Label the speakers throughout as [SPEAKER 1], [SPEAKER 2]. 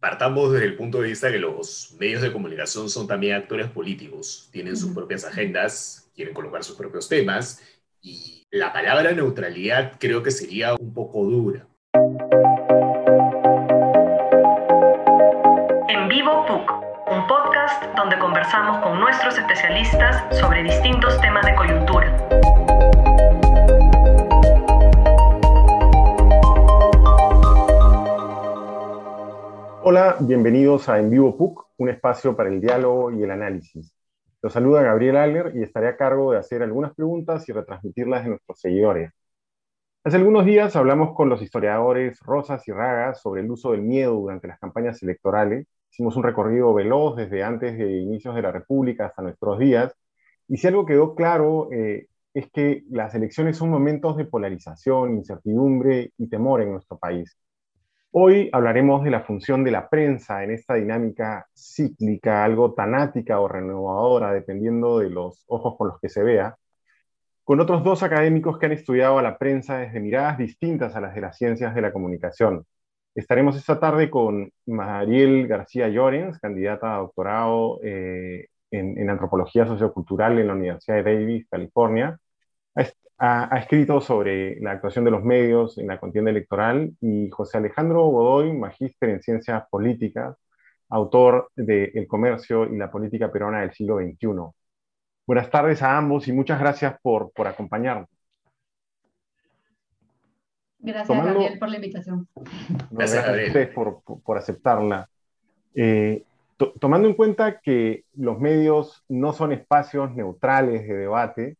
[SPEAKER 1] partamos desde el punto de vista que los medios de comunicación son también actores políticos, tienen sus propias agendas, quieren colocar sus propios temas y la palabra neutralidad creo que sería un poco dura.
[SPEAKER 2] En Vivo PUC, un podcast donde conversamos con nuestros especialistas sobre distintos temas de coyuntura.
[SPEAKER 3] Hola, bienvenidos a En Vivo PUC, un espacio para el diálogo y el análisis. Los saluda Gabriel Aller y estaré a cargo de hacer algunas preguntas y retransmitirlas de nuestros seguidores. Hace algunos días hablamos con los historiadores Rosas y Ragas sobre el uso del miedo durante las campañas electorales. Hicimos un recorrido veloz desde antes de inicios de la República hasta nuestros días. Y si algo quedó claro eh, es que las elecciones son momentos de polarización, incertidumbre y temor en nuestro país. Hoy hablaremos de la función de la prensa en esta dinámica cíclica, algo tanática o renovadora, dependiendo de los ojos con los que se vea, con otros dos académicos que han estudiado a la prensa desde miradas distintas a las de las ciencias de la comunicación. Estaremos esta tarde con Mariel García Llorens, candidata a doctorado eh, en, en antropología sociocultural en la Universidad de Davis, California, ha, escrito sobre la actuación de los medios en la contienda electoral y José Alejandro Godoy, magíster en ciencias políticas, autor de El comercio y la política peruana del siglo XXI. Buenas tardes a ambos y muchas gracias por, por acompañarnos.
[SPEAKER 4] Gracias, Gabriel, por la invitación.
[SPEAKER 3] gracias, a ustedes por, por, aceptarla. Eh, tomando en cuenta que los medios no son espacios neutrales de debate,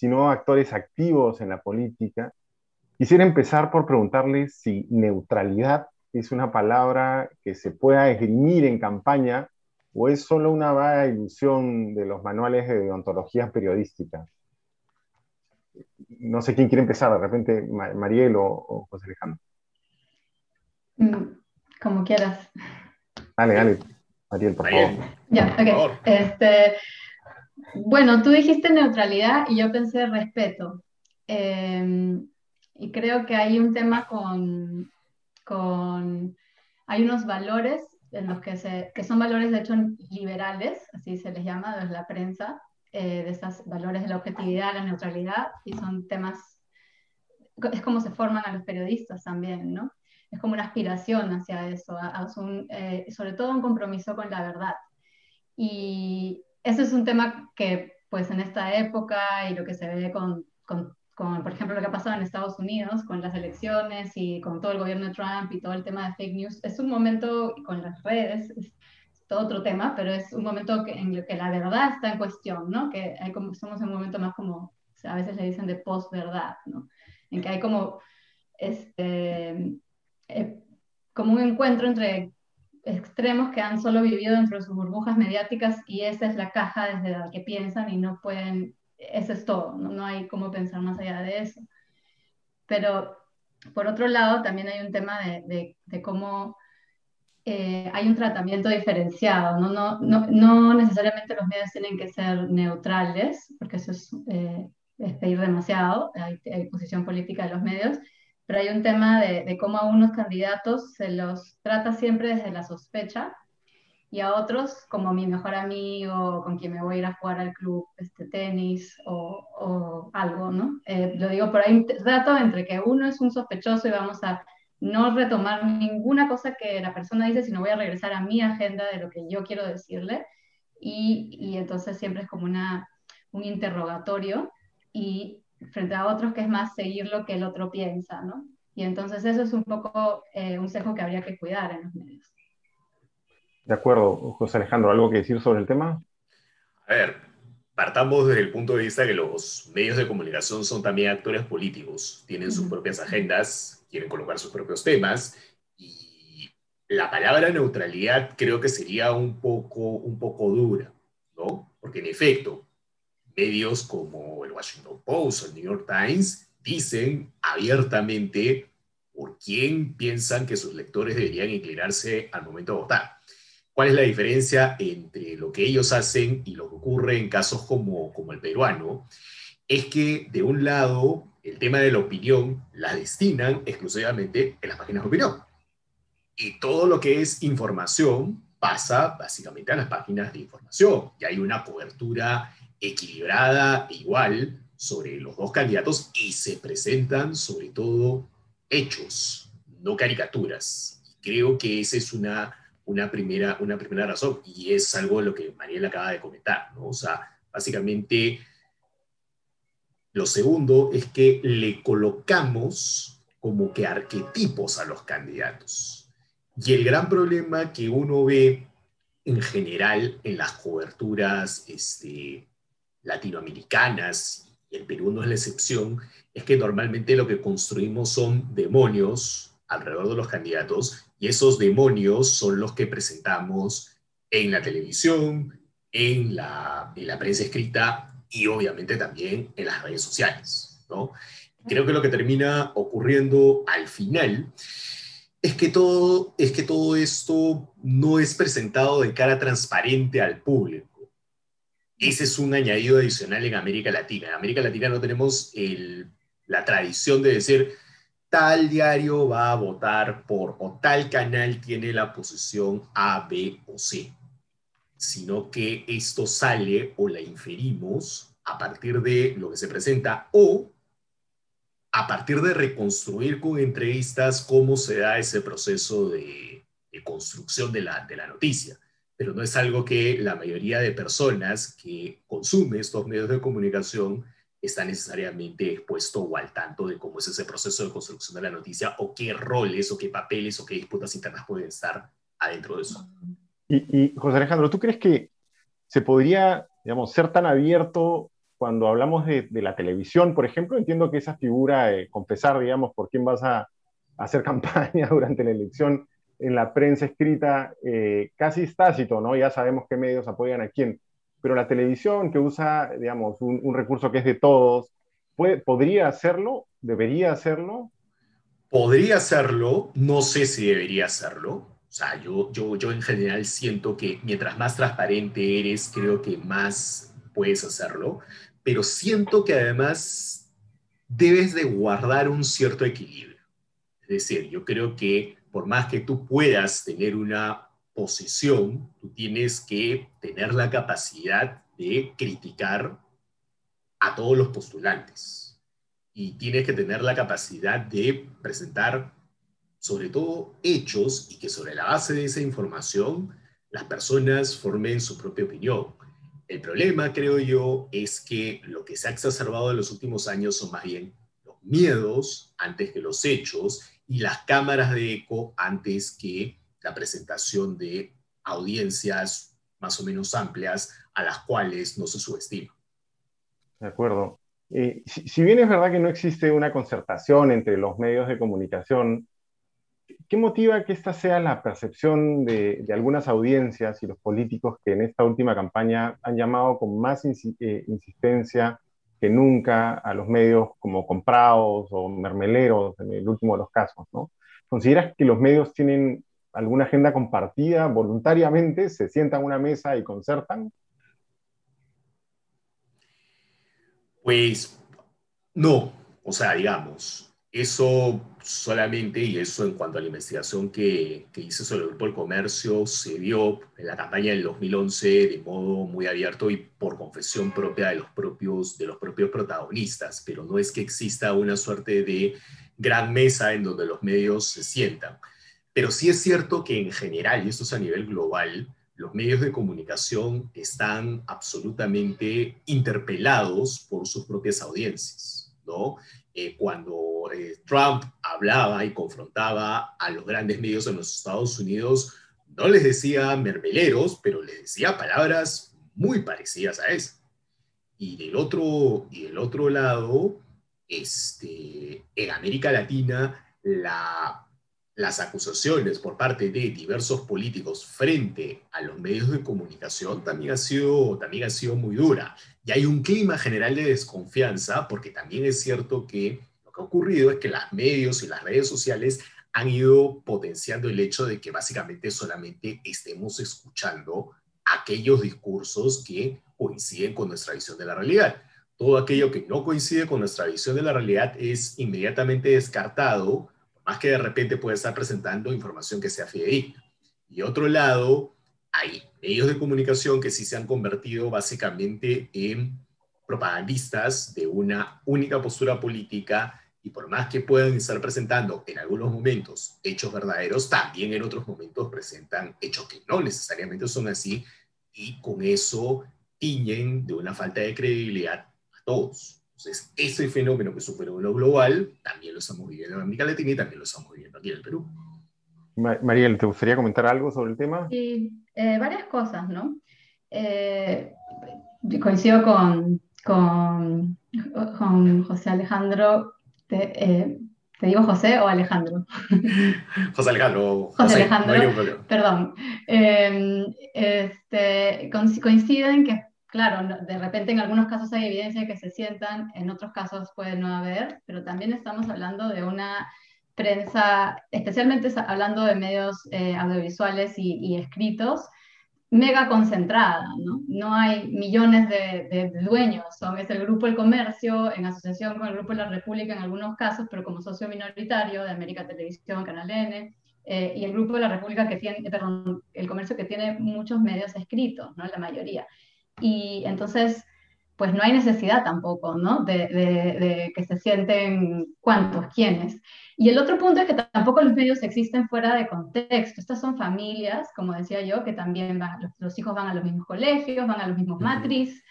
[SPEAKER 3] sino actores activos en la política. Quisiera empezar por preguntarles si neutralidad es una palabra que se pueda esgrimir en campaña o es solo una vaga ilusión de los manuales de deontología periodística. No sé quién quiere empezar, de repente Mariel o, José Alejandro.
[SPEAKER 4] Mm, como quieras.
[SPEAKER 3] Dale, dale, Mariel, por favor.
[SPEAKER 4] Ya, ok. Este, bueno, tú dijiste neutralidad y yo pensé respeto. Em, y creo que hay un tema con, con, hay unos valores en los que, se, que son valores de hecho liberales, así se les llama desde la prensa, eh, de esos valores de la objetividad, la neutralidad, y son temas, es como se forman a los periodistas también, ¿no? Es como una aspiración hacia eso, eh, sobre todo un compromiso con la verdad. Y, eso es un tema que, pues, en esta época y lo que se ve con, con, por ejemplo, lo que ha pasado en Estados Unidos con las elecciones y con todo el gobierno de Trump y todo el tema de fake news, es un momento, con las redes, es todo otro tema, pero es un momento que, en el que la verdad está en cuestión, ¿no? Que hay como, somos en un momento más como, a veces le dicen de post-verdad, ¿no? En que hay como, este, eh, como un encuentro entre extremos que han solo vivido dentro de sus burbujas mediáticas y esa es la caja desde la que piensan y no pueden, eso es todo, no, hay cómo pensar más allá de eso. Pero por otro lado, también hay un tema de, de, cómo eh, hay un tratamiento diferenciado, ¿no? No, no, no, necesariamente los medios tienen que ser neutrales, porque eso es, eh, es pedir demasiado, hay posición política de los medios, pero hay un tema de, cómo a unos candidatos se los trata siempre desde la sospecha y a otros como mi mejor amigo, con quien me voy a ir a jugar al club este, tenis o, o algo, ¿no? Eh, lo digo por ahí, trato entre que uno es un sospechoso y vamos a no retomar ninguna cosa que la persona dice, sino voy a regresar a mi agenda de lo que yo quiero decirle. Y, y entonces siempre es como una, un interrogatorio y frente a otros que es más seguir lo que el otro piensa, ¿no? Y entonces eso es un poco eh, un sesgo que habría que cuidar en los medios.
[SPEAKER 3] De acuerdo, José Alejandro, ¿algo que decir sobre el tema?
[SPEAKER 1] A ver, partamos desde el punto de vista que los medios de comunicación son también actores políticos, tienen sus propias agendas, quieren colocar sus propios temas y la palabra neutralidad creo que sería un poco, un poco dura, ¿no? Porque en efecto, medios como el Washington Post o el New York Times dicen abiertamente por quién piensan que sus lectores deberían inclinarse al momento de votar. ¿Cuál es la diferencia entre lo que ellos hacen y lo que ocurre en casos como, como el peruano? Es que de un lado el tema de la opinión la destinan exclusivamente en las páginas de opinión. y todo lo que es información pasa básicamente a las páginas de información y hay una cobertura equilibrada igual sobre los dos candidatos y se presentan sobre todo hechos, no caricaturas. creo que esa es una, una, primera, una primera razón y es algo de lo que Mariela acaba de comentar, ¿no? O sea, básicamente lo segundo es que le colocamos como que arquetipos a los candidatos. Y el gran problema que uno ve en general en las coberturas este, latinoamericanas, y el Perú no es la excepción, es que normalmente lo que construimos son demonios alrededor de los candidatos y esos demonios son los que presentamos en la televisión, en la, en la prensa escrita y obviamente también en las redes sociales. ¿no? Creo que lo que termina ocurriendo al final es que, todo, es que todo esto no es presentado de cara transparente al público. Ese es un añadido adicional en América Latina. En América Latina no tenemos el, la tradición de decir tal diario va a votar por o tal canal tiene la posición A, B o C sino que esto sale o la inferimos a partir de lo que se presenta o a partir de reconstruir con entrevistas cómo se da ese proceso de, construcción de la, de la noticia. Pero no es algo que la mayoría de personas que consumen estos medios de comunicación está necesariamente expuesto o al tanto de cómo es ese proceso de construcción de la noticia o qué roles o qué papeles o qué disputas internas pueden estar adentro de eso.
[SPEAKER 3] Y, José Alejandro, ¿tú crees que se podría, digamos, ser tan abierto cuando hablamos de, la televisión, por ejemplo? Entiendo que esa figura, de confesar, digamos, por quién vas a, hacer campaña durante la elección en la prensa escrita, eh, casi es tácito, ¿no? Ya sabemos qué medios apoyan a quién. Pero la televisión, que usa, digamos, un, recurso que es de todos, puede, ¿podría hacerlo? ¿Debería hacerlo?
[SPEAKER 1] Podría hacerlo, no sé si debería hacerlo. O sea, yo, yo, yo en general siento que mientras más transparente eres, creo que más puedes hacerlo, pero siento que además debes de guardar un cierto equilibrio. Es decir, yo creo que por más que tú puedas tener una posición, tú tienes que tener la capacidad de criticar a todos los postulantes y tienes que tener la capacidad de presentar sobre todo hechos y que sobre la base de esa información las personas formen su propia opinión. El problema, creo yo, es que lo que se ha exacerbado en los últimos años son más bien los miedos antes que los hechos y las cámaras de eco antes que la presentación de audiencias más o menos amplias a las cuales no se subestima.
[SPEAKER 3] De acuerdo. Eh, si, bien es verdad que no existe una concertación entre los medios de comunicación ¿Qué motiva que esta sea la percepción de, algunas audiencias y los políticos que en esta última campaña han llamado con más eh, insistencia que nunca a los medios como comprados o mermeleros en el último de los casos? ¿no? ¿Consideras que los medios tienen alguna agenda compartida voluntariamente, se sientan a una mesa y concertan?
[SPEAKER 1] Pues no, o sea, digamos, eso solamente, y eso en cuanto a la investigación que, que, hice sobre el Grupo del Comercio, se dio en la campaña del 2011 de modo muy abierto y por confesión propia de los propios, de los propios protagonistas, pero no es que exista una suerte de gran mesa en donde los medios se sientan. Pero sí es cierto que en general, y esto es a nivel global, los medios de comunicación están absolutamente interpelados por sus propias audiencias, ¿no? Eh, cuando eh, Trump hablaba y confrontaba a los grandes medios en los Estados Unidos, no les decía mermeleros, pero les decía palabras muy parecidas a esas. Y del otro, y del otro lado, este, en América Latina, la las acusaciones por parte de diversos políticos frente a los medios de comunicación también ha sido, también ha sido muy dura. Y hay un clima general de desconfianza porque también es cierto que lo que ha ocurrido es que los medios y las redes sociales han ido potenciando el hecho de que básicamente solamente estemos escuchando aquellos discursos que coinciden con nuestra visión de la realidad. Todo aquello que no coincide con nuestra visión de la realidad es inmediatamente descartado más que de repente puede estar presentando información que sea fidedigna. Y otro lado, hay medios de comunicación que sí se han convertido básicamente en propagandistas de una única postura política y por más que puedan estar presentando en algunos momentos hechos verdaderos, también en otros momentos presentan hechos que no necesariamente son así y con eso tiñen de una falta de credibilidad a todos. Entonces, ese fenómeno que es un fenómeno global, también lo estamos viviendo en América Latina y también lo estamos viviendo aquí en el Perú.
[SPEAKER 3] Mariel, ¿te gustaría comentar algo sobre el tema?
[SPEAKER 4] Sí, eh, varias cosas, ¿no? Eh, coincido con, con, con, José Alejandro. Te, eh, ¿Te digo José o Alejandro?
[SPEAKER 1] José Alejandro.
[SPEAKER 4] José, Alejandro, perdón. este, coinciden que, claro, de repente en algunos casos hay evidencia que se sientan, en otros casos puede no haber, pero también estamos hablando de una prensa, especialmente hablando de medios eh, audiovisuales y, escritos, mega concentrada, ¿no? No hay millones de, dueños, son, es el Grupo El Comercio en asociación con el Grupo La República en algunos casos, pero como socio minoritario de América Televisión, Canal N, eh, y el Grupo de la República que tiene, perdón, el comercio que tiene muchos medios escritos, ¿no? La mayoría. Y entonces, pues no hay necesidad tampoco, ¿no? De, de que se sienten cuántos, quiénes. Y el otro punto es que tampoco los medios existen fuera de contexto. Estas son familias, como decía yo, que también van, los, hijos van a los mismos colegios, van a los mismos matriz.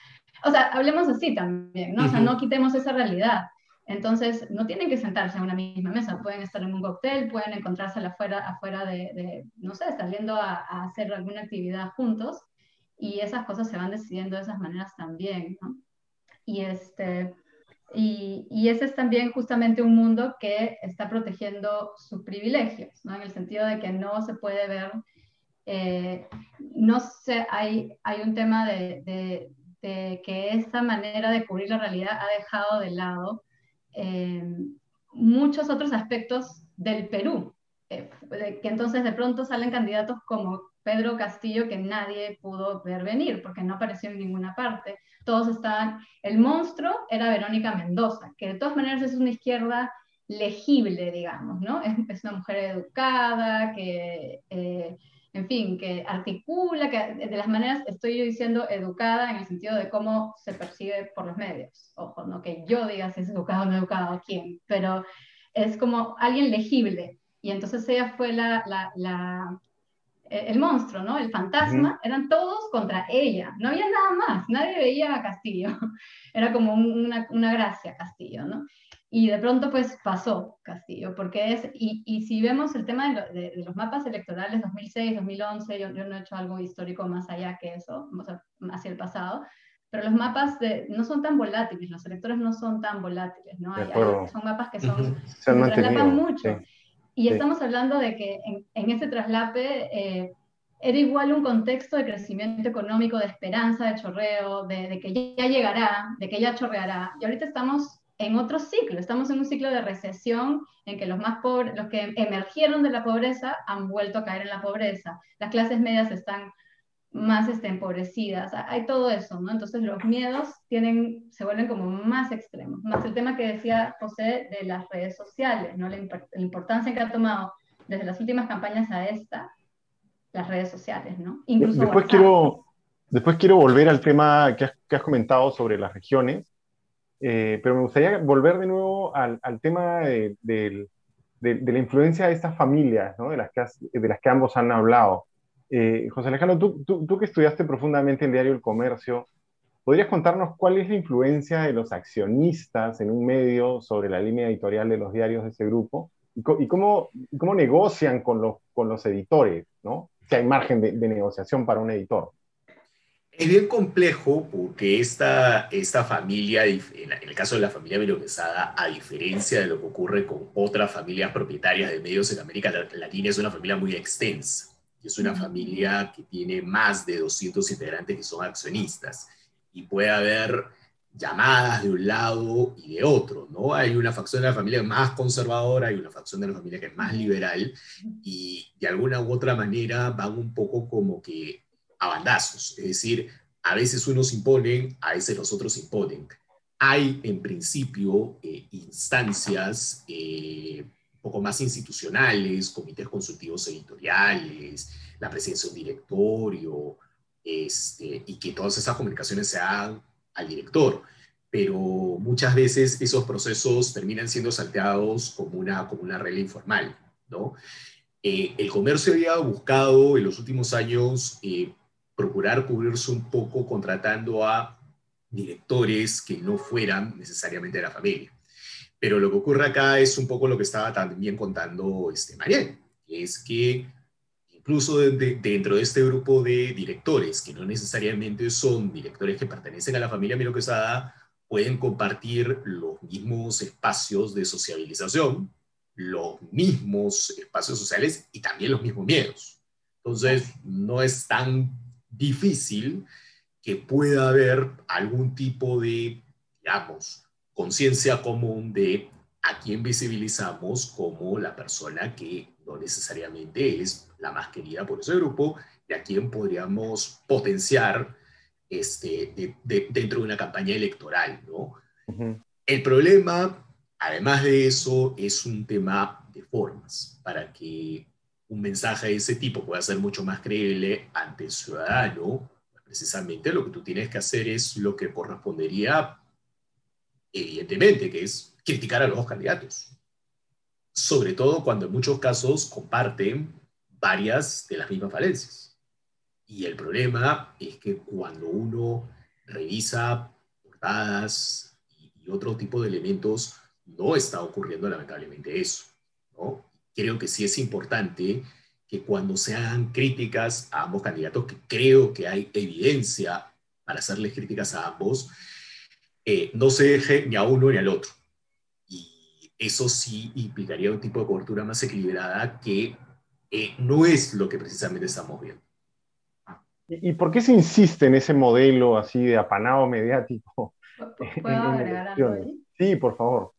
[SPEAKER 4] O sea, hablemos así también, ¿no? O sea, no quitemos esa realidad. Entonces, no tienen que sentarse en una misma mesa, pueden estar en un cóctel, pueden encontrarse afuera, afuera de, no sé, saliendo a, a, hacer alguna actividad juntos, y esas cosas se van decidiendo de esas maneras también, ¿no? Y este, y, ese es también justamente un mundo que está protegiendo sus privilegios, ¿no? en el sentido de que no se puede ver, eh, no sé, hay, hay un tema de, de, que esa manera de cubrir la realidad ha dejado de lado eh, muchos otros aspectos del Perú, eh, que entonces de pronto salen candidatos como Pedro Castillo que nadie pudo ver venir porque no apareció en ninguna parte todos estaban, el monstruo era Verónica Mendoza, que de todas maneras es una izquierda legible, digamos, ¿no? Es, una mujer educada, que, eh, en fin, que articula, que de las maneras, estoy yo diciendo educada en el sentido de cómo se percibe por los medios. Ojo, no que yo diga si es educado o no educado, quién, pero es como alguien legible. Y entonces ella fue la, la el monstruo, ¿no? El fantasma, eran todos contra ella, no había nada más, nadie veía a Castillo, era como una, una, gracia Castillo, ¿no? Y de pronto pues pasó Castillo, porque es, y, y si vemos el tema de, de, los mapas electorales 2006, 2011, yo, yo, no he hecho algo histórico más allá que eso, hacia el pasado, pero los mapas de, no son tan volátiles, los electores no son tan volátiles, ¿no? Hay, son mapas que son, se traslapan mucho. Y estamos hablando de que en, en ese traslape eh, era igual un contexto de crecimiento económico, de esperanza, de chorreo, de, de, que ya llegará, de que ya chorreará. Y ahorita estamos en otro ciclo, estamos en un ciclo de recesión en que los más pobres, los que emergieron de la pobreza han vuelto a caer en la pobreza. Las clases medias están más este, empobrecidas, hay todo eso, ¿no? Entonces los miedos tienen, se vuelven como más extremos, más el tema que decía José de las redes sociales, ¿no? La, importancia que ha tomado desde las últimas campañas a esta, las redes sociales, ¿no?
[SPEAKER 3] Incluso después, quiero, después quiero volver al tema que has, que has comentado sobre las regiones, eh, pero me gustaría volver de nuevo al, al tema de, de, de, la influencia de estas familias, ¿no? de, las que de las que ambos han hablado. Eh, José Alejandro, tú, que estudiaste profundamente el diario El Comercio, ¿podrías contarnos cuál es la influencia de los accionistas en un medio sobre la línea editorial de los diarios de ese grupo? ¿Y, cómo, cómo, negocian con los, con los editores? ¿no? Si hay margen de, negociación para un editor.
[SPEAKER 1] Es bien complejo porque esta, esta familia, en el caso de la familia Quesada, a diferencia de lo que ocurre con otras familias propietarias de medios en América Latina, es una familia muy extensa es una familia que tiene más de 200 integrantes que son accionistas y puede haber llamadas de un lado y de otro, ¿no? Hay una facción de la familia más conservadora, hay una facción de la familia que es más liberal y de alguna u otra manera van un poco como que a bandazos, es decir, a veces unos imponen, a veces los otros imponen. Hay en principio eh, instancias eh, un poco más institucionales, comités consultivos editoriales, la presencia de un directorio, este, y que todas esas comunicaciones se hagan al director. Pero muchas veces esos procesos terminan siendo salteados como una, como una regla informal, ¿no? Eh, el comercio había buscado en los últimos años eh, procurar cubrirse un poco contratando a directores que no fueran necesariamente de la familia. Pero lo que ocurre acá es un poco lo que estaba también contando este Mariel, es que incluso dentro de este grupo de directores, que no necesariamente son directores que pertenecen a la familia Miro Quesada, pueden compartir los mismos espacios de sociabilización, los mismos espacios sociales y también los mismos miedos. Entonces, no es tan difícil que pueda haber algún tipo de, digamos, conciencia común de a quién visibilizamos como la persona que no necesariamente es la más querida por ese grupo y a quién podríamos potenciar este, dentro de una campaña electoral. ¿no? El problema, además de eso, es un tema de formas. Para que un mensaje de ese tipo pueda ser mucho más creíble ante el ciudadano, precisamente lo que tú tienes que hacer es lo que correspondería, evidentemente, que es criticar a los dos candidatos. Sobre todo cuando en muchos casos comparten varias de las mismas falencias. Y el problema es que cuando uno revisa portadas y, otro tipo de elementos, no está ocurriendo lamentablemente eso. ¿no? Creo que sí es importante que cuando se hagan críticas a ambos candidatos, que creo que hay evidencia para hacerles críticas a ambos, eh, no se deje ni a uno ni al otro. Y eso sí implicaría un tipo de cobertura más equilibrada que eh, no es lo que precisamente estamos viendo.
[SPEAKER 3] ¿Y, por qué se insiste en ese modelo así de apanado mediático?
[SPEAKER 4] ¿Puedo agregar algo ahí?
[SPEAKER 3] Sí, por favor.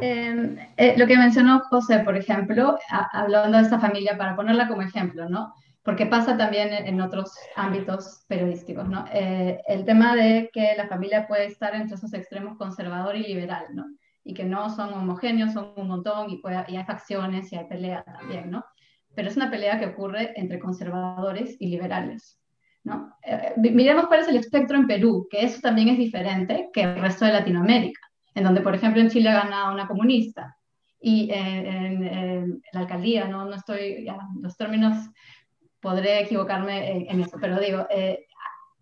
[SPEAKER 4] Em, eh, lo que mencionó José, por ejemplo, hablando de esta familia, para ponerla como ejemplo, ¿no? Porque pasa también en, otros ámbitos periodísticos, ¿no? Eh, el tema de que la familia puede estar entre esos extremos conservador y liberal, ¿no? Y que no son homogéneos, son un montón y, puede, y hay facciones y hay pelea también, ¿no? Pero es una pelea que ocurre entre conservadores y liberales, ¿no? Eh, miremos cuál es el espectro en Perú, que eso también es diferente que el resto de Latinoamérica en donde, por ejemplo, en Chile ha ganado una comunista y en, la alcaldía, no, no estoy, ya, los términos podré equivocarme en, eso, pero digo, eh,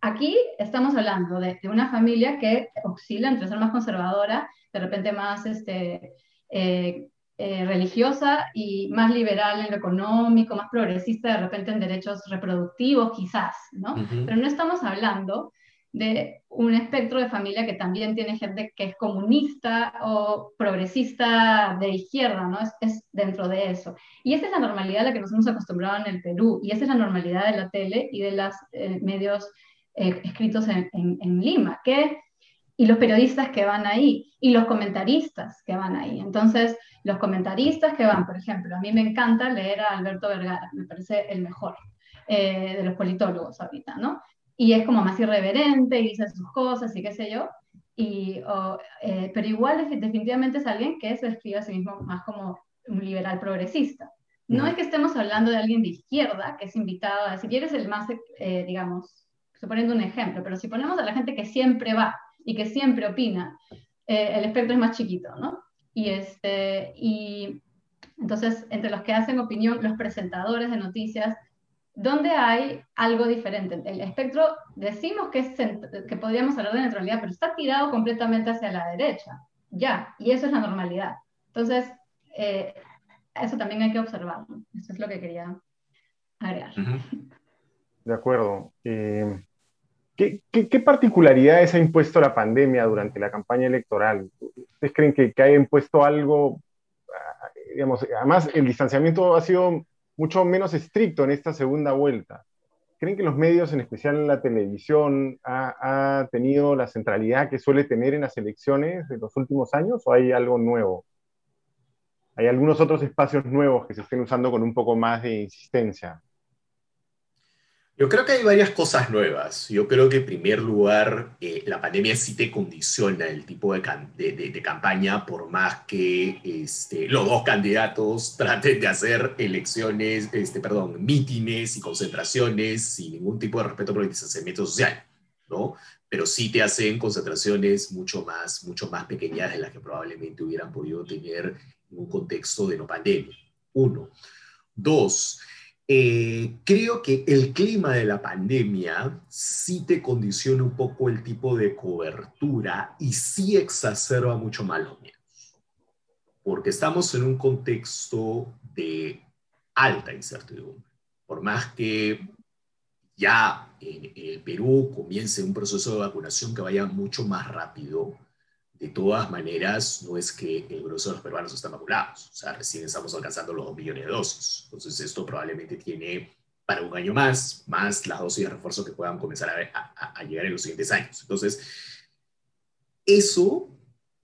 [SPEAKER 4] aquí estamos hablando de, una familia que oscila entre ser más conservadora, de repente más este, eh, eh, religiosa y más liberal en lo económico, más progresista de repente en derechos reproductivos, quizás, ¿no? Pero no estamos hablando de un espectro de familia que también tiene gente que es comunista o progresista de izquierda, ¿no? Es, dentro de eso. Y esa es la normalidad a la que nos hemos acostumbrado en el Perú, y esa es la normalidad de la tele y de los eh, medios eh, escritos en, Lima, que, y los periodistas que van ahí, y los comentaristas que van ahí. Entonces, los comentaristas que van, por ejemplo, a mí me encanta leer a Alberto Vergara, me parece el mejor. Eh, de los politólogos ahorita, ¿no? Y es como más irreverente y dice sus cosas y qué sé yo. Y, eh, pero igual definitivamente es alguien que se describe a sí mismo más como un liberal progresista. No es que estemos hablando de alguien de izquierda que es invitado a decir, eres el más, eh, digamos, suponiendo un ejemplo, pero si ponemos a la gente que siempre va y que siempre opina, eh, el espectro es más chiquito, ¿no? Y, este, y entonces, entre los que hacen opinión, los presentadores de noticias, ¿Dónde hay algo diferente. El espectro, decimos que, es, que podríamos hablar de neutralidad, pero está tirado completamente hacia la derecha. Ya, y eso es la normalidad. Entonces, eh, eso también hay que observarlo. Eso es lo que quería agregar.
[SPEAKER 3] De acuerdo. Eh, ¿qué, qué, particularidades ha impuesto la pandemia durante la campaña electoral? ¿Ustedes creen que, que haya impuesto algo? Ah, digamos, además, el distanciamiento ha sido mucho menos estricto en esta segunda vuelta. ¿Creen que los medios, en especial la televisión, ha, tenido la centralidad que suele tener en las elecciones de los últimos años o hay algo nuevo? ¿Hay algunos otros espacios nuevos que se estén usando con un poco más de insistencia?
[SPEAKER 1] Yo creo que hay varias cosas nuevas. Yo creo que en primer lugar, eh, la pandemia sí te condiciona el tipo de, de, campaña, por más que este, los dos candidatos traten de hacer elecciones, este, perdón, mítines y concentraciones sin ningún tipo de respeto por el distanciamiento social, ¿no? Pero sí te hacen concentraciones mucho más, mucho más pequeñas de las que probablemente hubieran podido tener en un contexto de no pandemia. Uno. Dos, eh, creo que el clima de la pandemia sí te condiciona un poco el tipo de cobertura y sí exacerba mucho más los miedos. Porque estamos en un contexto de alta incertidumbre. Por más que ya en el Perú comience un proceso de vacunación que vaya mucho más rápido, de todas maneras, no es que el grueso de los peruanos están vacunados. O sea, recién estamos alcanzando los 2 millones de dosis. Entonces, esto probablemente tiene para un año más, más las dosis de refuerzo que puedan comenzar a, llegar en los siguientes años. Entonces, eso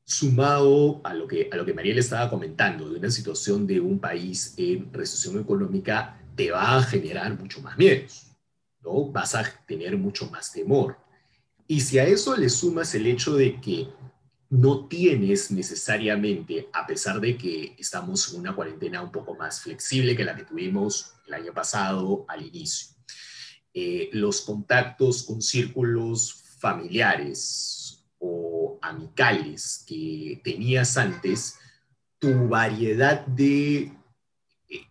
[SPEAKER 1] sumado a lo que, a lo que Mariel estaba comentando, de una situación de un país en recesión económica, te va a generar mucho más miedos, ¿no? Vas a tener mucho más temor. Y si a eso le sumas el hecho de que no tienes necesariamente, a pesar de que estamos en una cuarentena un poco más flexible que la que tuvimos el año pasado al inicio, eh, los contactos con círculos familiares o amicales que tenías antes, tu variedad de eh,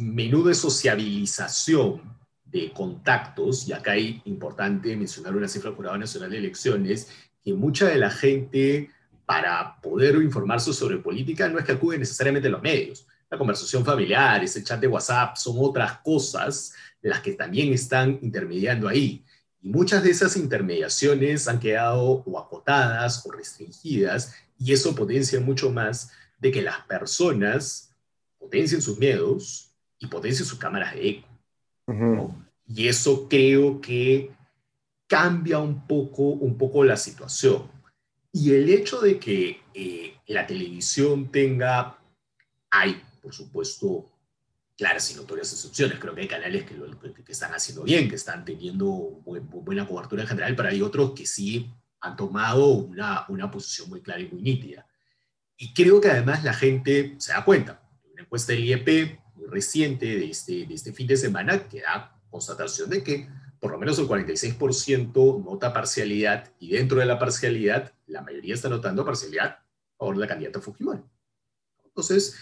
[SPEAKER 1] menú de sociabilización de contactos, y acá hay importante mencionar una cifra del Jurado Nacional de Elecciones, que mucha de la gente, para poder informarse sobre política, no es que acude necesariamente a los medios. La conversación familiar, ese chat de WhatsApp, son otras cosas las que también están intermediando ahí. Y muchas de esas intermediaciones han quedado o acotadas o restringidas, y eso potencia mucho más de que las personas potencien sus miedos y potencien sus cámaras de eco. Y eso creo que cambia un poco, un poco la situación. Y el hecho de que eh, la televisión tenga, hay, por supuesto, claras y notorias excepciones. Creo que hay canales que, lo, que, están haciendo bien, que están teniendo buena cobertura en general, pero hay otros que sí han tomado una, una posición muy clara y muy nítida. Y creo que además la gente se da cuenta. Una encuesta del IEP muy reciente de este, de este fin de semana que da constatación de que por lo menos el 46% nota parcialidad y dentro de la parcialidad, la mayoría está notando parcialidad de la candidata Fujimori. Entonces,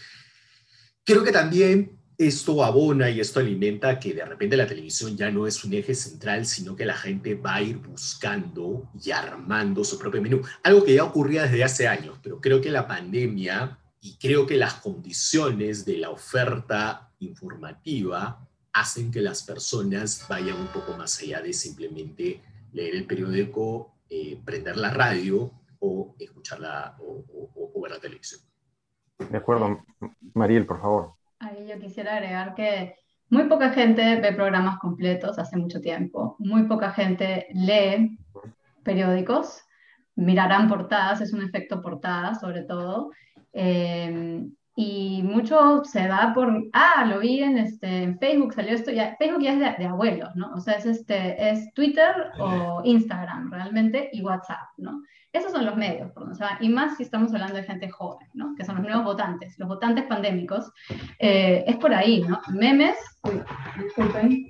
[SPEAKER 1] creo que también esto abona y esto alimenta que de repente la televisión ya no es un eje central, sino que la gente va a ir buscando y armando su propio menú. Algo que ya ocurría desde hace años, pero creo que la pandemia y creo que las condiciones de la oferta informativa hacen que las personas vayan un poco más allá de simplemente leer el periódico, eh, prender la radio o escucharla o, o, ver la televisión.
[SPEAKER 3] De acuerdo. Mariel, por favor.
[SPEAKER 4] Ahí yo quisiera agregar que muy poca gente ve programas completos hace mucho tiempo. Muy poca gente lee periódicos. Mirarán portadas, es un efecto portada sobre todo. Eh, y mucho se va por, ah, lo vi en, este, Facebook, salió esto, ya, Facebook ya es de, abuelos, ¿no? O sea, es, este, es Twitter o Instagram realmente y WhatsApp, ¿no? Esos son los medios por donde se Y más si estamos hablando de gente joven, ¿no? Que son los nuevos votantes, los votantes pandémicos. Eh, es por ahí, ¿no? Memes, uy, disculpen.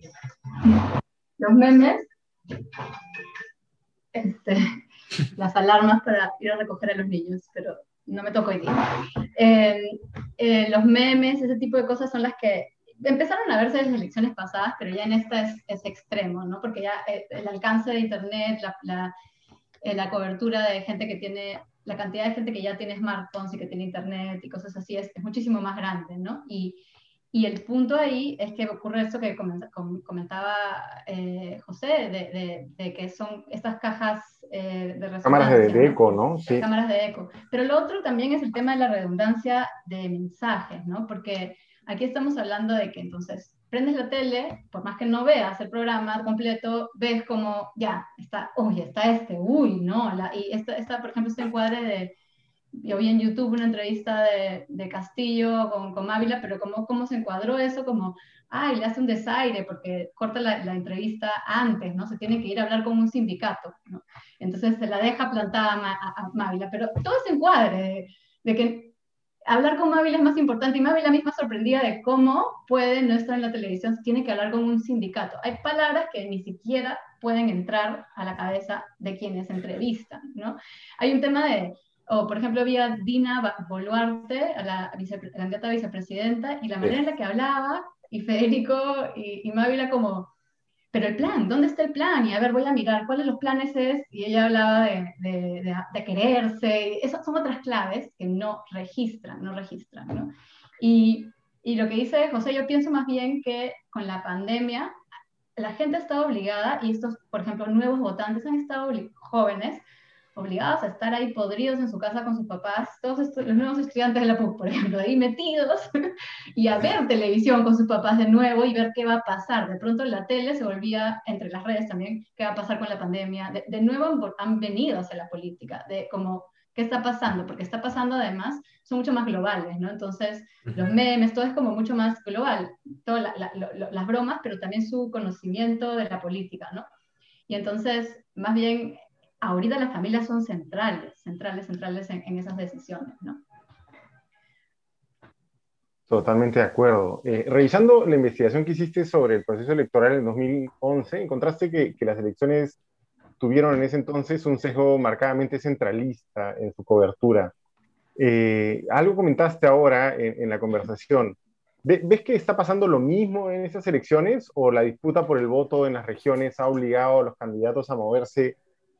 [SPEAKER 4] Los memes, este, las alarmas para ir a recoger a los niños, pero no me tocó hoy día. Eh, eh, los memes, ese tipo de cosas son las que empezaron a verse en las elecciones pasadas, pero ya en esta es, es extremo, ¿no? Porque ya eh, el alcance de Internet, la, la, la, cobertura de gente que tiene, la cantidad de gente que ya tiene smartphones y que tiene Internet y cosas así es, es muchísimo más grande, ¿no? Y, y el punto ahí es que ocurre esto que comentaba eh, José, de, de, que son estas cajas eh, de
[SPEAKER 3] Cámaras de, eco, ¿no?
[SPEAKER 4] Sí. Cámaras de eco. Pero lo otro también es el tema de la redundancia de mensajes, ¿no? Porque aquí estamos hablando de que entonces prendes la tele, por más que no veas el programa completo, ves como, ya, está, uy, está este, uy, no, la, y esta, esta, por ejemplo, este encuadre de yo vi en YouTube una entrevista de, de Castillo con, con Mávila, pero cómo, cómo se encuadró eso como, ay, le hace un desaire porque corta la, la, entrevista antes, ¿no? Se tiene que ir a hablar con un sindicato, ¿no? Entonces se la deja plantada a, a, Mávila, pero todo ese encuadre de, de, que hablar con Mávila es más importante y Mávila misma sorprendida de cómo puede no estar en la televisión, se tiene que hablar con un sindicato. Hay palabras que ni siquiera pueden entrar a la cabeza de quienes entrevistan, ¿no? Hay un tema de o, por ejemplo, había Dina Boluarte, a la candidata a vicepresidenta, y la manera en la que hablaba, y Federico y, y Mávila como, pero el plan, ¿dónde está el plan? Y a ver, voy a mirar, ¿cuáles los planes es? Y ella hablaba de, de, de, quererse, esas son otras claves que no registran, no registran, ¿no? Y, y lo que dice José, yo pienso más bien que con la pandemia la gente ha estado obligada, y estos, por ejemplo, nuevos votantes han estado jóvenes, obligados a estar ahí podridos en su casa con sus papás, todos los nuevos estudiantes de la PUC, por ejemplo, ahí metidos, y a ver televisión con sus papás de nuevo y ver qué va a pasar. De pronto la tele se volvía, entre las redes también, qué va a pasar con la pandemia. De, de nuevo han venido hacia la política, de como, ¿qué está pasando? Porque está pasando además, son mucho más globales, ¿no? Entonces, los memes, todo es como mucho más global, todas la, la, las bromas, pero también su conocimiento de la política, ¿no? Y entonces, más bien, ahorita las familias son centrales, centrales, centrales en, esas decisiones, ¿no?
[SPEAKER 3] Totalmente de acuerdo. Eh, revisando la investigación que hiciste sobre el proceso electoral en 2011, encontraste que, las elecciones tuvieron en ese entonces un sesgo marcadamente centralista en su cobertura. Eh, algo comentaste ahora en, la conversación. ¿Ves que está pasando lo mismo en esas elecciones o la disputa por el voto en las regiones ha obligado a los candidatos a moverse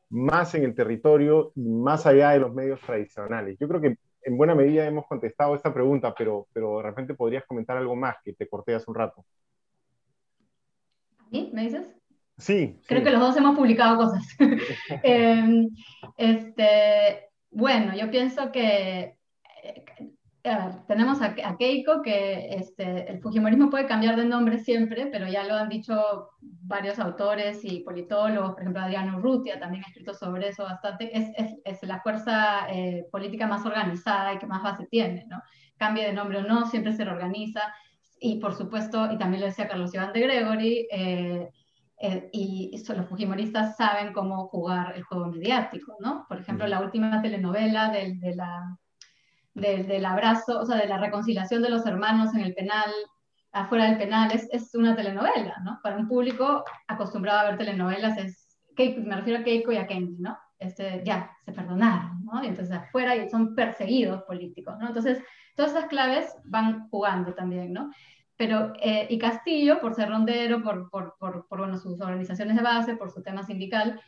[SPEAKER 3] más en el territorio y más allá de los medios tradicionales. Yo creo que en buena medida hemos contestado esta pregunta, pero, pero de repente podrías comentar algo más que te corté hace un rato.
[SPEAKER 4] ¿Sí? ¿Me dices?
[SPEAKER 3] Sí.
[SPEAKER 4] Creo que los dos hemos publicado cosas. Em, este, bueno, yo pienso que eh, tenemos a, Keiko, que este, el Fujimorismo puede cambiar de nombre siempre, pero ya lo han dicho varios autores y politólogos, por ejemplo, Adriano Urrutia también ha escrito sobre eso bastante, es, es, es la fuerza eh, política más organizada y que más base tiene, ¿no? Cambie de nombre o no, siempre se reorganiza, y por supuesto, y también lo decía Carlos Iván de Gregory, eh, eh, y los fujimoristas saben cómo jugar el juego mediático, ¿no? Por ejemplo, la última telenovela del, de la del abrazo, o sea, de la reconciliación de los hermanos en el penal, afuera del penal, es, es una telenovela, ¿no? Para un público acostumbrado a ver telenovelas, es, me refiero a Keiko y a Kenji, ¿no? Este, ya, se perdonaron, ¿no? Y entonces afuera son perseguidos políticos, ¿no? Entonces, todas esas claves van jugando también, ¿no? Pero, eh, y Castillo, por ser rondero, por, por, por, por bueno, sus organizaciones de base, por su tema sindical,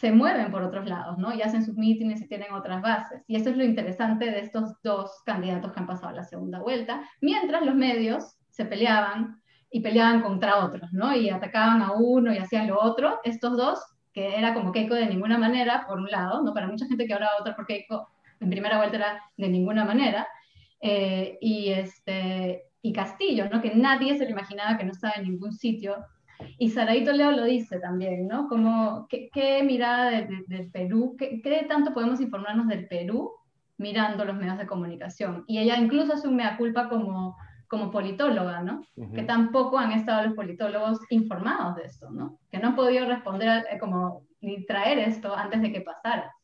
[SPEAKER 4] se mueven por otros lados, ¿no? Y hacen sus mítines y tienen otras bases. Y eso es lo interesante de estos dos candidatos que han pasado a la segunda vuelta, mientras los medios se peleaban y peleaban contra otros, ¿no? Y atacaban a uno y hacían lo otro. Estos dos, que era como Keiko de ninguna manera, por un lado, ¿no? Para mucha gente que ahora otra por Keiko, en primera vuelta era de ninguna manera. Eh, y, este, y Castillo, ¿no? Que nadie se lo imaginaba que no estaba en ningún sitio y Saraito Leo lo dice también, ¿no? Como, ¿qué, qué mirada del Perú, qué, qué, tanto podemos informarnos del Perú mirando los medios de comunicación? Y ella incluso hace un mea culpa como, como politóloga, ¿no? Que tampoco han estado los politólogos informados de esto, ¿no? Que no han podido responder eh, como ni traer esto antes de que pasara.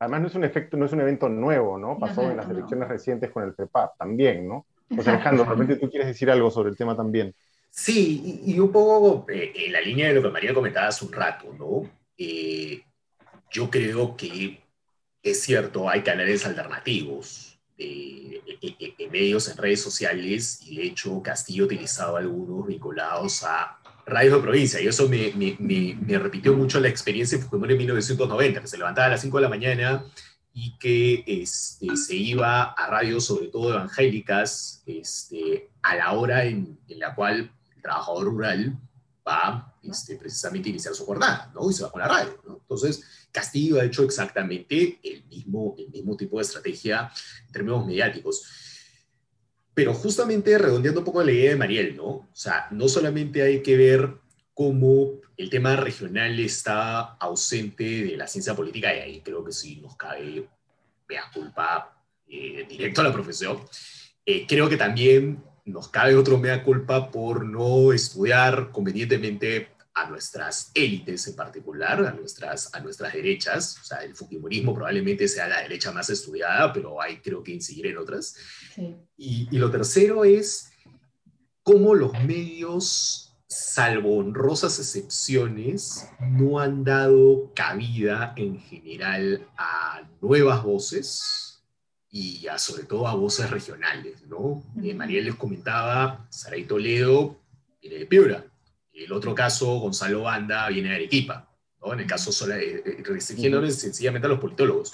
[SPEAKER 3] Además no es un efecto, no es un evento nuevo, ¿no? Pasó en las elecciones recientes con el PEPAP también, ¿no? O sea, Alejandro, realmente tú quieres decir algo sobre el tema también.
[SPEAKER 1] Sí, y, un poco eh, en la línea de lo que María comentaba hace un rato, ¿no? Eh, yo creo que es cierto, hay canales alternativos de, medios en redes sociales y de hecho Castillo utilizaba algunos vinculados a radios de provincia y eso me, repitió mucho la experiencia de Fujimori en 1990, que se levantaba a las 5 de la mañana y que este, se iba a radios, sobre todo evangélicas, este, a la hora en, en la cual trabajador rural va este, precisamente a iniciar su jornada, ¿no? Y se va con la radio, ¿no? Entonces, Castillo ha hecho exactamente el mismo, el mismo tipo de estrategia en términos mediáticos. Pero justamente redondeando un poco la idea de Mariel, ¿no? O sea, no solamente hay que ver cómo el tema regional está ausente de la ciencia política, y ahí creo que sí nos cabe mea culpa eh, directo a la profesión. Eh, creo que también nos cabe otro mea culpa por no estudiar convenientemente a nuestras élites en particular, a nuestras, a nuestras derechas. O sea, el fujimorismo probablemente sea la derecha más estudiada, pero hay creo que incidir en otras. Y, y, lo tercero es cómo los medios, salvo honrosas excepciones, no han dado cabida en general a nuevas voces y a, sobre todo a voces regionales, ¿no? Eh, Mariel les comentaba, Saray Toledo viene de Piura, el otro caso, Gonzalo Banda, viene de Arequipa, ¿no? En el caso, eh, eh, restringiéndoles sencillamente a los politólogos.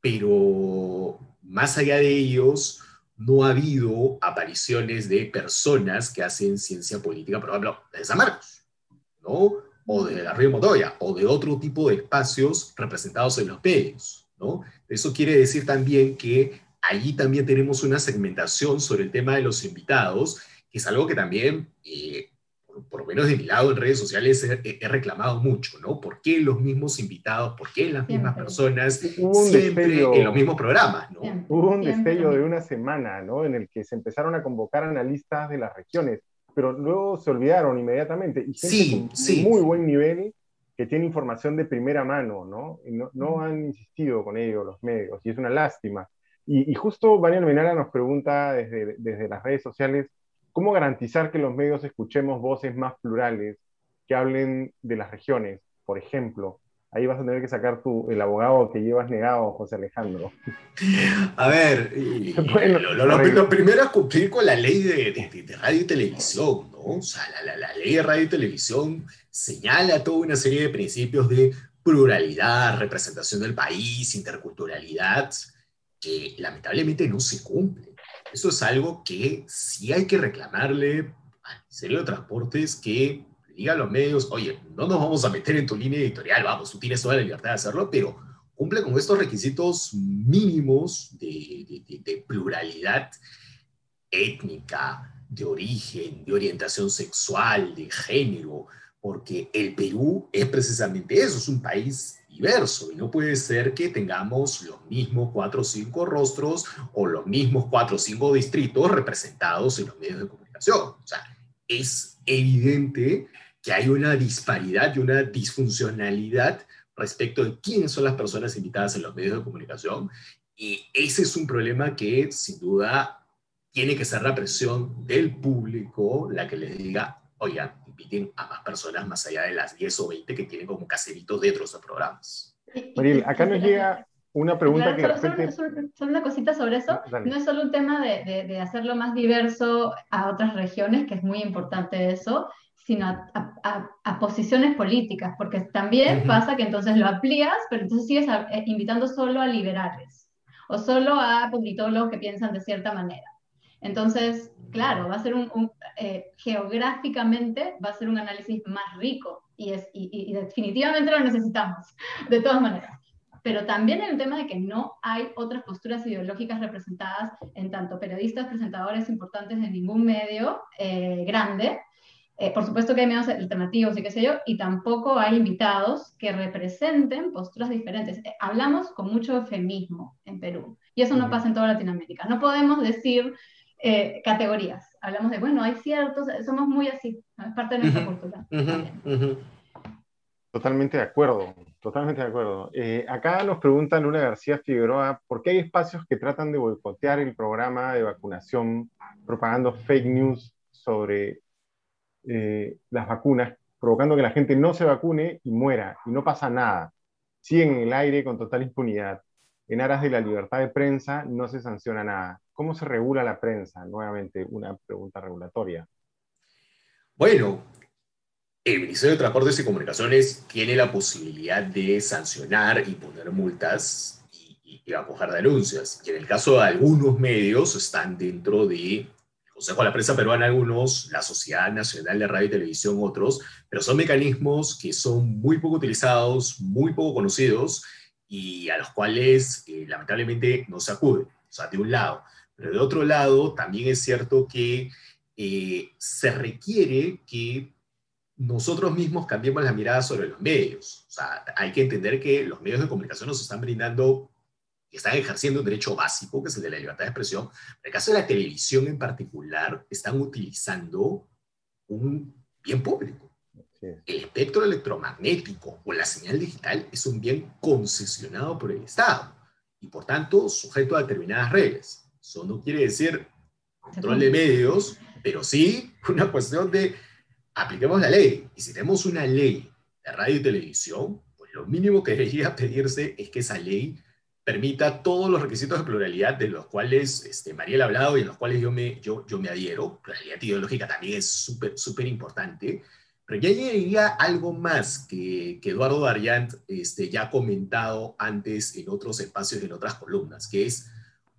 [SPEAKER 1] Pero más allá de ellos, no ha habido apariciones de personas que hacen ciencia política, por ejemplo, de San Marcos, ¿no? O de la Río Montoya, o de otro tipo de espacios representados en los medios, ¿no? Eso quiere decir también que allí también tenemos una segmentación sobre el tema de los invitados, que es algo que también eh, por lo menos de mi lado en redes sociales he, reclamado mucho, ¿no? ¿Por qué los mismos invitados, por qué las mismas personas siempre en los mismos programas, ¿no?
[SPEAKER 3] Hubo un destello de una semana, ¿no? En el que se empezaron a convocar analistas de las regiones, pero luego se olvidaron inmediatamente. Y
[SPEAKER 1] sí, sí.
[SPEAKER 3] muy buen nivel que tiene información de primera mano, ¿no? Y no, no han insistido con ello los medios, y es una lástima. Y, y justo Daniel Menara nos pregunta desde, desde las redes sociales, ¿Cómo garantizar que los medios escuchemos voces más plurales que hablen de las regiones? Por ejemplo, ahí vas a tener que sacar tu, el abogado que llevas negado, José Alejandro.
[SPEAKER 1] A ver, lo, primero es cumplir con la ley de, radio y televisión, ¿no? O sea, la, la, ley de radio y televisión señala toda una serie de principios de pluralidad, representación del país, interculturalidad, que lamentablemente no se cumplen. Eso es algo que sí hay que reclamarle al Ministerio de Transportes que diga a los medios, oye, no nos vamos a meter en tu línea editorial, vamos, tú tienes toda la libertad de hacerlo, pero cumple con estos requisitos mínimos de, de pluralidad étnica, de origen, de orientación sexual, de género, porque el Perú es precisamente eso, es un país diverso y no puede ser que tengamos los mismos cuatro o cinco rostros o los mismos cuatro o cinco distritos representados en los medios de comunicación. O sea, es evidente que hay una disparidad y una disfuncionalidad respecto de quiénes son las personas invitadas en los medios de comunicación y ese es un problema que sin duda tiene que ser la presión del público la que les diga, oigan, inviten a más personas más allá de las 10 o 20 que tienen como caseritos dentro de esos programas.
[SPEAKER 3] Mariel, acá nos llega una pregunta que...
[SPEAKER 4] Solo, una cosita sobre eso. No es solo un tema de, de, hacerlo más diverso a otras regiones, que es muy importante eso, sino a, a, posiciones políticas, porque también pasa que entonces lo amplías, pero entonces sigues eh, invitando solo a liberales o solo a politólogos que piensan de cierta manera. Entonces, claro, va a ser un, eh, geográficamente va a ser un análisis más rico y, es, y, definitivamente lo necesitamos, de todas maneras. Pero también en el tema de que no hay otras posturas ideológicas representadas en tanto periodistas, presentadores importantes de ningún medio eh, grande. Eh, por supuesto que hay medios alternativos y qué sé yo, y tampoco hay invitados que representen posturas diferentes. hablamos con mucho eufemismo en Perú, y eso no pasa en toda Latinoamérica. No podemos decir eh, categorías. Hablamos de, bueno, hay ciertos, somos muy así, es parte de nuestra cultura.
[SPEAKER 3] Totalmente de acuerdo, totalmente de acuerdo. Eh, acá nos pregunta Luna García Figueroa, ¿por qué hay espacios que tratan de boicotear el programa de vacunación propagando fake news sobre eh, las vacunas, provocando que la gente no se vacune y muera, y no pasa nada? Siguen en el aire con total impunidad. En aras de la libertad de prensa no se sanciona nada. ¿Cómo se regula la prensa? Nuevamente, una pregunta regulatoria.
[SPEAKER 1] Bueno, el Ministerio de Transportes y Comunicaciones tiene la posibilidad de sancionar y poner multas y, y, acoger denuncias. Y en el caso de algunos medios, están dentro de Consejo de la Prensa Peruana algunos, la Sociedad Nacional de Radio y Televisión otros, pero son mecanismos que son muy poco utilizados, muy poco conocidos y a los cuales eh, lamentablemente no se acude. O sea, de un lado. Pero de otro lado, también es cierto que eh, se requiere que nosotros mismos cambiemos la mirada sobre los medios. O sea, hay que entender que los medios de comunicación nos están brindando están ejerciendo un derecho básico, que es el de la libertad de expresión. En el caso de la televisión en particular, están utilizando un bien público. El espectro electromagnético o la señal digital es un bien concesionado por el Estado y por tanto sujeto a determinadas reglas. Eso no quiere decir control de medios, pero sí una cuestión de apliquemos la ley. Y si tenemos una ley de radio y televisión, pues lo mínimo que debería pedirse es que esa ley permita todos los requisitos de pluralidad de los cuales este, Mariela ha hablado y en los cuales yo me, yo, yo me adhiero. Pluralidad ideológica también es súper, súper importante. Pero ya añadiría algo más que, que Eduardo Dariant este, ya ha comentado antes en otros espacios y en otras columnas, que es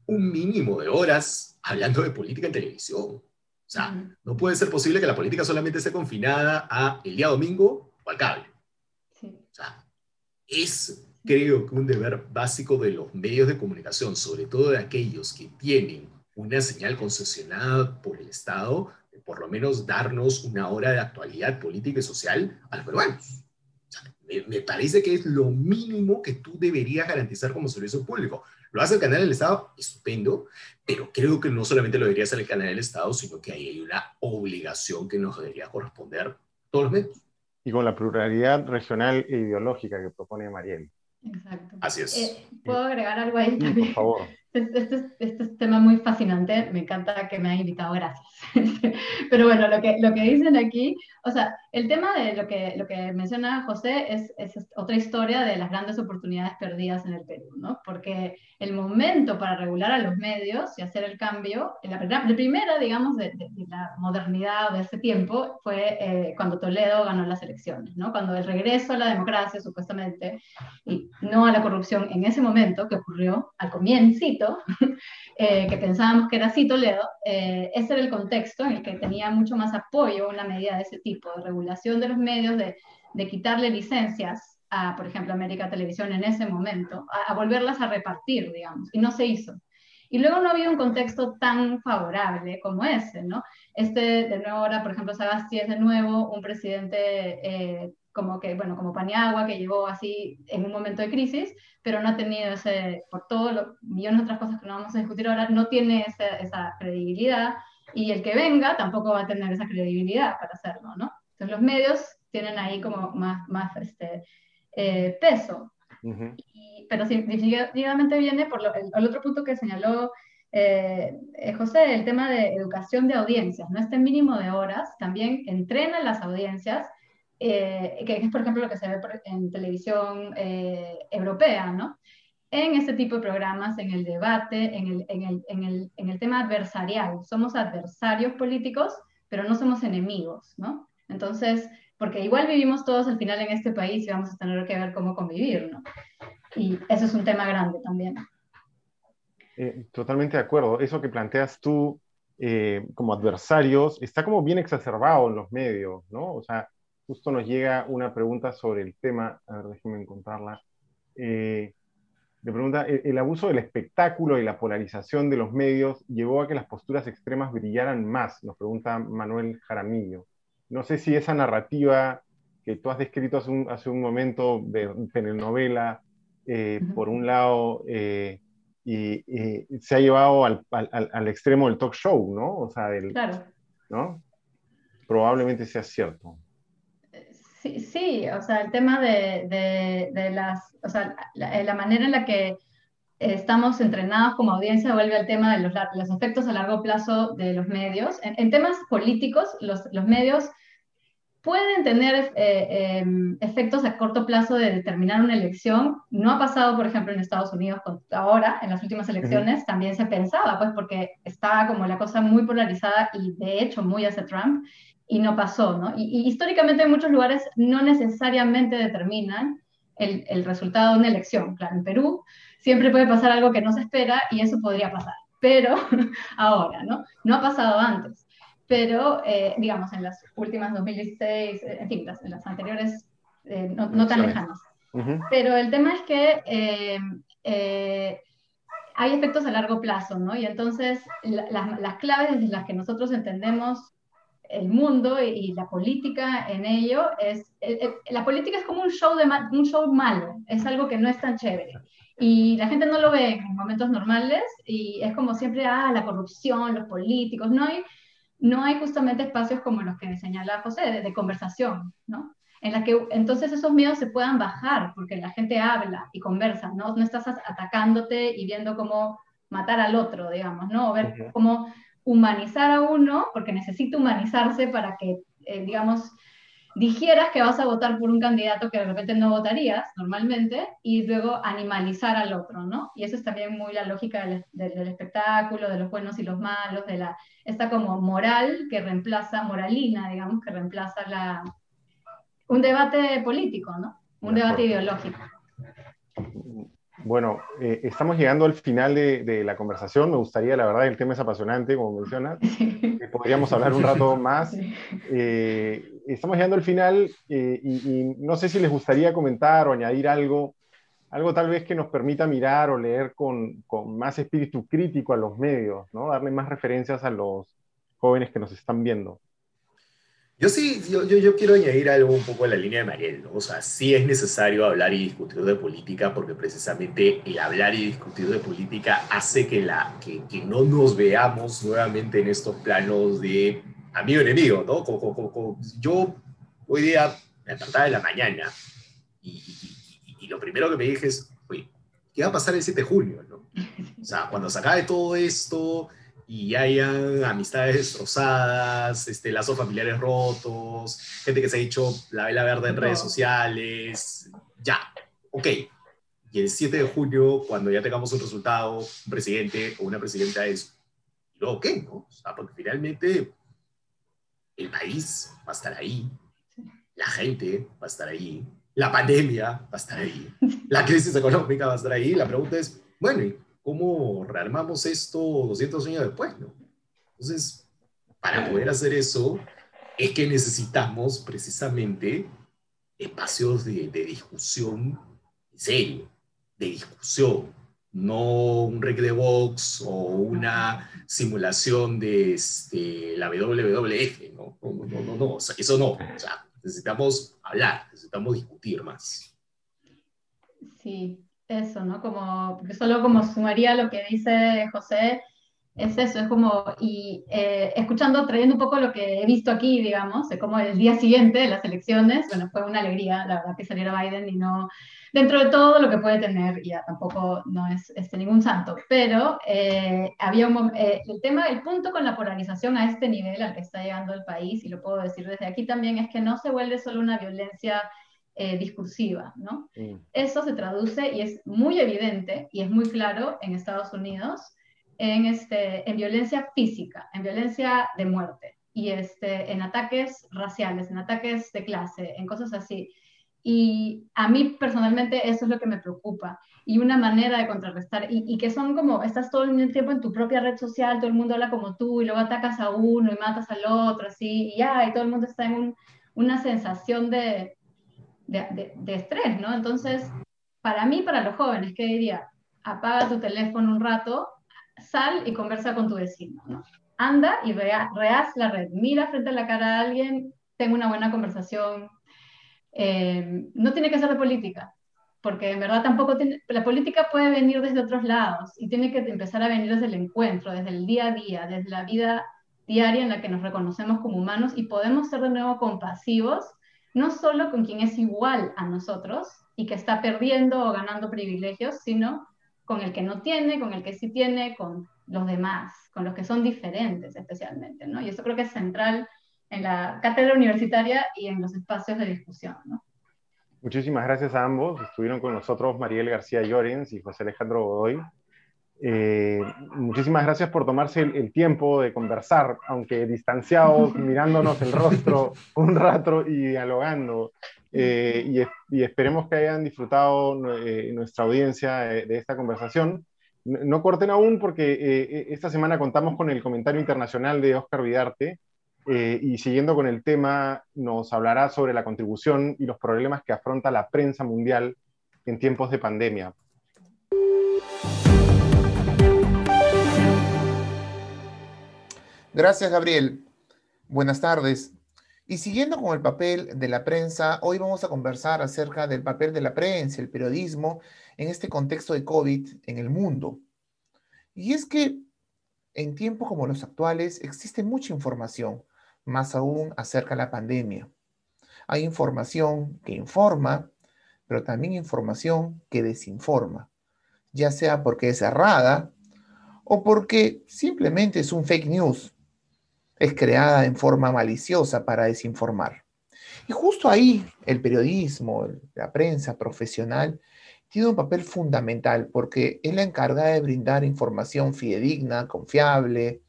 [SPEAKER 1] un mínimo de horas hablando de política en televisión. O sea, no puede ser posible que la política solamente esté confinada a el día domingo o al cable. O sea, es creo que un deber básico de los medios de comunicación, sobre todo de aquellos que tienen una señal concesionada por el Estado, de por lo menos darnos una hora de actualidad política y social a los peruanos. me, parece que es lo mínimo que tú deberías garantizar como servicio público. Lo hace el canal del Estado, estupendo, pero creo que no solamente lo debería hacer el canal del Estado, sino que ahí hay una obligación que nos debería corresponder todos los medios.
[SPEAKER 3] Y con la pluralidad regional e ideológica que propone Mariel.
[SPEAKER 4] Exacto.
[SPEAKER 1] Así es.
[SPEAKER 4] Eh, ¿Puedo agregar algo ahí
[SPEAKER 3] también? Por favor.
[SPEAKER 4] Este, este, este, es un tema muy fascinante, me encanta que me hayan invitado, gracias. Pero bueno, lo que, lo que dicen aquí, o sea, el tema de lo que, lo que menciona José es, es, otra historia de las grandes oportunidades perdidas en el Perú, ¿no? Porque el momento para regular a los medios y hacer el cambio, la, la primera, digamos, de, la modernidad de ese tiempo fue eh, cuando Toledo ganó las elecciones, ¿no? Cuando el regreso a la democracia, supuestamente, y no a la corrupción en ese momento que ocurrió al comienzo, eh, que pensábamos que era así Toledo, eh, ese era el contexto en el que tenía mucho más apoyo una medida de ese tipo, de regulación de los medios, de, de quitarle licencias a, por ejemplo, América Televisión en ese momento, a, volverlas a repartir, digamos, y no se hizo. Y luego no había un contexto tan favorable como ese, ¿no? Este, de nuevo, ahora, por ejemplo, Sagasti es de nuevo un presidente eh, como que, bueno, como Paniagua, que llegó así en un momento de crisis, pero no ha tenido ese, por todos los millones de otras cosas que no vamos a discutir ahora, no tiene esa credibilidad, y el que venga tampoco va a tener esa credibilidad para hacerlo, ¿no? Entonces los medios tienen ahí como más, más este, eh, peso. pero definitivamente viene por el, otro punto que señaló eh, eh, José, el tema de educación de audiencias, ¿no? Este mínimo de horas también entrena las audiencias, que es por ejemplo lo que se ve en televisión europea, ¿no? En este tipo de programas, en el debate, en el, en, el, en, el, en el tema adversarial. Somos adversarios políticos, pero no somos enemigos, ¿no? Entonces, porque igual vivimos todos al final en este país y vamos a tener que ver cómo convivir, ¿no? Y eso es un tema grande también.
[SPEAKER 3] Eh, totalmente de acuerdo. Eso que planteas tú eh, como adversarios está como bien exacerbado en los medios, ¿no? O sea, justo nos llega una pregunta sobre el tema, a ver, déjenme encontrarla. Eh, le pregunta, ¿el abuso del espectáculo y la polarización de los medios llevó a que las posturas extremas brillaran más? Nos pregunta Manuel Jaramillo no sé si esa narrativa que tú has descrito hace un, hace un momento de telenovela, eh, por un lado, eh, y, se ha llevado al, al, extremo del talk show, ¿no? O sea,
[SPEAKER 4] claro.
[SPEAKER 3] ¿no? Probablemente sea cierto.
[SPEAKER 4] Sí, sí, o sea, el tema de, de, de las, o sea, la, la, manera en la que estamos entrenados como audiencia vuelve al tema de los, los efectos a largo plazo de los medios. En, temas políticos, los, los, medios pueden tener eh, em, efectos a corto plazo de determinar una elección. No ha pasado, por ejemplo, en Estados Unidos ahora, en las últimas elecciones, también se pensaba, pues porque estaba como la cosa muy polarizada y de hecho muy hacia Trump, y no pasó, ¿no? Y, y históricamente en muchos lugares no necesariamente determinan el, el resultado de una elección. Claro, en Perú siempre puede pasar algo que no se espera y eso podría pasar. Pero ahora, ¿no? No ha pasado antes. Pero, eh, digamos, en las últimas 2016, eh, en fin, las, en las anteriores, eh, no, tan lejanas. Pero el tema es que hay efectos a largo plazo, ¿no? Y entonces las claves desde las que nosotros entendemos el mundo y, la política en ello es, la política es como un show, de un show malo, es algo que no es tan chévere. Y la gente no lo ve en momentos normales y es como siempre, ah, la corrupción, los políticos, no hay, no hay justamente espacios como los que señala José, de, de conversación, ¿no? en la que entonces esos miedos se puedan bajar, porque la gente habla y conversa, ¿no? No estás atacándote y viendo cómo matar al otro, digamos, ¿no? O ver cómo humanizar a uno, porque necesita humanizarse para que, eh, digamos, dijeras que vas a votar por un candidato que de repente no votarías normalmente y luego animalizar al otro, ¿no? Y eso es también muy la lógica del, del, espectáculo, de los buenos y los malos, de la, esta como moral que reemplaza, moralina, digamos, que reemplaza la, un debate político, ¿no? Un debate ideológico.
[SPEAKER 3] Bueno, eh, estamos llegando al final de, la conversación. Me gustaría, la verdad, el tema es apasionante, como mencionas. Podríamos hablar un rato más. Eh, estamos llegando al final eh, y, no sé si les gustaría comentar o añadir algo, algo tal vez que nos permita mirar o leer con, más espíritu crítico a los medios, ¿no? Darle más referencias a los jóvenes que nos están viendo.
[SPEAKER 1] Yo sí, yo, yo, quiero añadir algo un poco a la línea de Mariel, ¿no? O sea, sí es necesario hablar y discutir de política porque precisamente el hablar y discutir de política hace que, la, que, que no nos veamos nuevamente en estos planos de amigo-enemigo, ¿no? Como, yo hoy día me despertaba de la mañana y, y, lo primero que me dije es, oye, ¿qué va a pasar el 7 de junio, no? O sea, cuando se acabe todo esto y hayan amistades destrozadas, este, lazos familiares rotos, gente que se ha hecho la vela verde en redes sociales, ya, ok. Y el 7 de junio, cuando ya tengamos un resultado, un presidente o una presidenta es, ¿y luego qué? No? O sea, porque finalmente el país va a estar ahí, la gente va a estar ahí, la pandemia va a estar ahí, la crisis económica va a estar ahí. La pregunta es, bueno, ¿y cómo rearmamos esto 200 años después, ¿no? Entonces, para poder hacer eso, es que necesitamos precisamente espacios de, discusión en serio, de discusión, no un rec de box o una simulación de este, la WWF, ¿no? No, no, no, no, eso no, o sea, necesitamos hablar, necesitamos discutir más.
[SPEAKER 4] Sí, eso, ¿no? Como, porque solo como sumaría lo que dice José, es eso, es como, y eh, escuchando, trayendo un poco lo que he visto aquí, digamos, de como el día siguiente de las elecciones, bueno, fue una alegría, la verdad, que saliera Biden y no, dentro de todo lo que puede tener, ya tampoco no es este, ningún santo, pero eh, había un, eh, el tema, el punto con la polarización a este nivel al que está llegando el país, y lo puedo decir desde aquí también, es que no se vuelve solo una violencia eh, discursiva, ¿no? Mm. Eso se traduce y es muy evidente y es muy claro en Estados Unidos en, este, en violencia física, en violencia de muerte y este, en ataques raciales, en ataques de clase, en cosas así. Y a mí personalmente eso es lo que me preocupa. Y una manera de contrarrestar, y, y, que son como, estás todo el tiempo en tu propia red social, todo el mundo habla como tú, y luego atacas a uno y matas al otro, así, y ya, y todo el mundo está en un, una sensación de, de, estrés, ¿no? Entonces, para mí, para los jóvenes, ¿qué diría? Apaga tu teléfono un rato, sal y conversa con tu vecino, ¿no? Anda y rehaz la red, mira frente a la cara a alguien, tengo una buena conversación. Eh, no tiene que ser de política, porque en verdad tampoco tiene, la política puede venir desde otros lados y tiene que empezar a venir desde el encuentro, desde el día a día, desde la vida diaria en la que nos reconocemos como humanos y podemos ser de nuevo compasivos no solo con quien es igual a nosotros y que está perdiendo o ganando privilegios, sino con el que no tiene, con el que sí tiene, con los demás, con los que son diferentes especialmente, ¿no? Y eso creo que es central en la cátedra universitaria y en los espacios de discusión, ¿no?
[SPEAKER 3] Muchísimas gracias a ambos. Estuvieron con nosotros Mariel García Llorens y José Alejandro Godoy. Eh, muchísimas gracias por tomarse el, tiempo de conversar, aunque distanciados, mirándonos el rostro un rato y dialogando. Eh, y, esperemos que hayan disfrutado eh, nuestra audiencia de, esta conversación. No, corten aún porque esta semana contamos con el comentario internacional de Oscar Vidarte y siguiendo con el tema nos hablará sobre la contribución y los problemas que afronta la prensa mundial en tiempos de pandemia.
[SPEAKER 5] Gracias, Gabriel. Buenas tardes. Y siguiendo con el papel de la prensa, hoy vamos a conversar acerca del papel de la prensa, el periodismo, en este contexto de COVID en el mundo. Y es que en tiempos como los actuales existe mucha información, más aún acerca de la pandemia. Hay información que informa, pero también información que desinforma, ya sea porque es errada o porque simplemente es un fake news es creada en forma maliciosa para desinformar. Y justo ahí el periodismo, la prensa profesional, tiene un papel fundamental porque es la encargada de brindar información fidedigna, confiable,